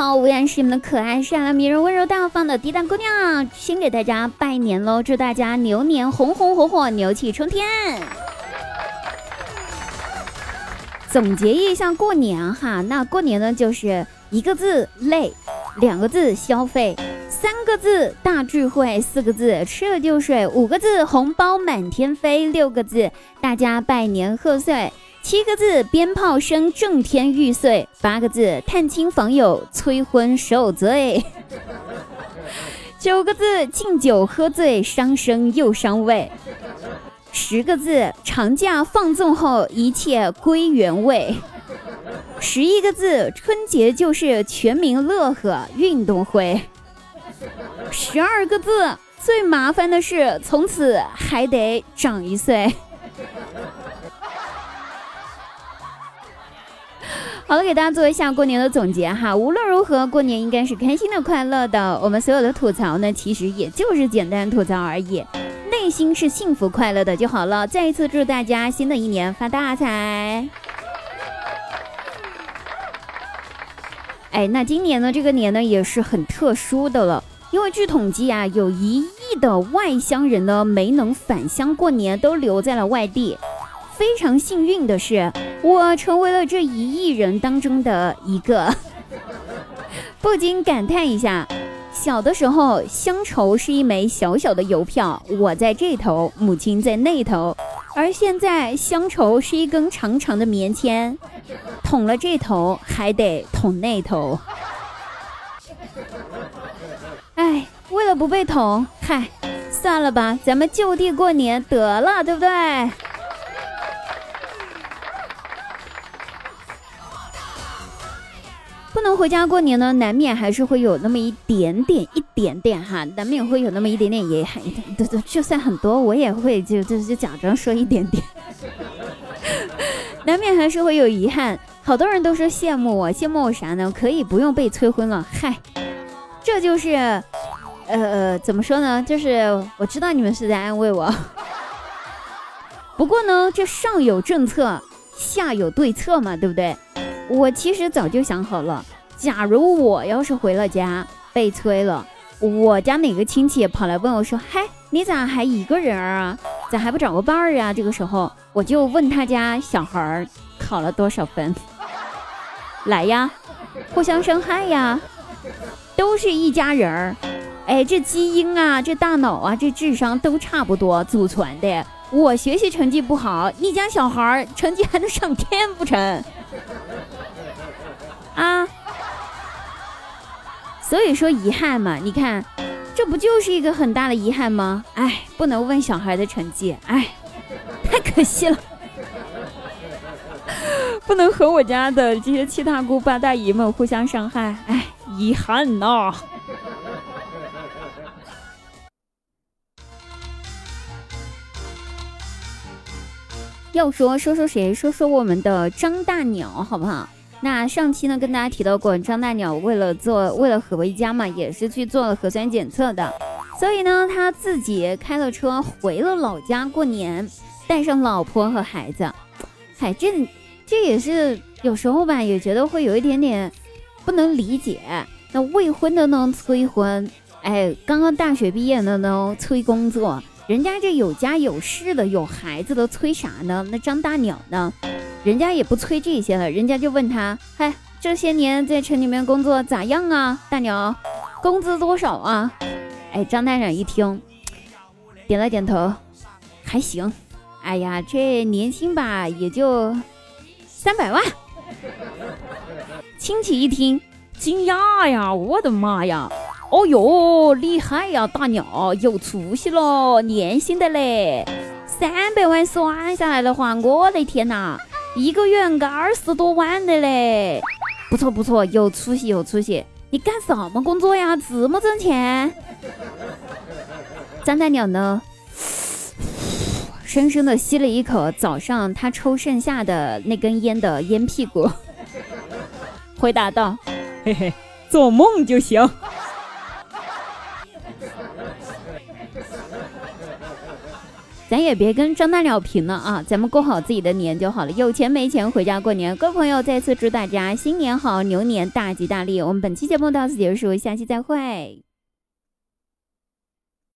好，我依然是你们的可爱、善良、迷人、温柔、大方的滴答姑娘，先给大家拜年喽！祝大家牛年红红火火，牛气冲天！总结一下过年哈，那过年呢就是一个字累，两个字消费，三个字大聚会，四个字吃了就睡，五个字红包满天飞，六个字大家拜年贺岁。七个字，鞭炮声震天欲碎；八个字，探亲访友催婚受罪；九个字，敬酒喝醉，伤身又伤胃；十个字，长假放纵后一切归原位；十一个字，春节就是全民乐呵运动会；十二个字，最麻烦的是从此还得长一岁。好了，给大家做一下过年的总结哈。无论如何，过年应该是开心的、快乐的。我们所有的吐槽呢，其实也就是简单吐槽而已，内心是幸福快乐的就好了。再一次祝大家新的一年发大财！哎，那今年呢，这个年呢也是很特殊的了，因为据统计啊，有一亿的外乡人呢没能返乡过年，都留在了外地。非常幸运的是，我成为了这一亿人当中的一个，不禁感叹一下：小的时候，乡愁是一枚小小的邮票，我在这头，母亲在那头；而现在，乡愁是一根长长的棉签，捅了这头，还得捅那头。哎，为了不被捅，嗨，算了吧，咱们就地过年得了，对不对？不能回家过年呢，难免还是会有那么一点点、一点点哈，难免会有那么一点点，也很对对，就算很多，我也会就就就假装说一点点，难免还是会有遗憾。好多人都说羡慕我，羡慕我啥呢？可以不用被催婚了，嗨，这就是，呃呃，怎么说呢？就是我知道你们是在安慰我，不过呢，这上有政策，下有对策嘛，对不对？我其实早就想好了，假如我要是回了家被催了，我家哪个亲戚跑来问我说：“嗨，你咋还一个人啊？咋还不找个伴儿啊？”这个时候我就问他家小孩考了多少分，来呀，互相伤害呀，都是一家人儿，哎，这基因啊，这大脑啊，这智商都差不多祖传的。我学习成绩不好，你家小孩成绩还能上天不成？所以说遗憾嘛，你看，这不就是一个很大的遗憾吗？哎，不能问小孩的成绩，哎，太可惜了，不能和我家的这些七大姑八大姨们互相伤害，哎，遗憾呐。要说说说谁？说说我们的张大鸟，好不好？那上期呢，跟大家提到过，张大鸟为了做，为了回家嘛，也是去做了核酸检测的，所以呢，他自己开了车回了老家过年，带上老婆和孩子。嗨，这这也是有时候吧，也觉得会有一点点不能理解。那未婚的呢催婚，哎，刚刚大学毕业的呢催工作，人家这有家有室的，有孩子的催啥呢？那张大鸟呢？人家也不催这些了，人家就问他：“嗨，这些年在城里面工作咋样啊？大鸟，工资多少啊？”哎，张大长一听，点了点头，还行。哎呀，这年薪吧也就三百万。亲戚一听，惊讶呀！我的妈呀！哦哟，厉害呀，大鸟有出息了，年薪的嘞，三百万算下来的话，我的天哪！一个月个二十多万的嘞，不错不错，有出息有出息。你干什么工作呀？这么挣钱？张大鸟呢？深深的吸了一口早上他抽剩下的那根烟的烟屁股，回答道：“嘿嘿，做梦就行。”咱也别跟张大鸟贫了啊，咱们过好自己的年就好了。有钱没钱回家过年。各位朋友，再次祝大家新年好，牛年大吉大利。我们本期节目到此结束，下期再会。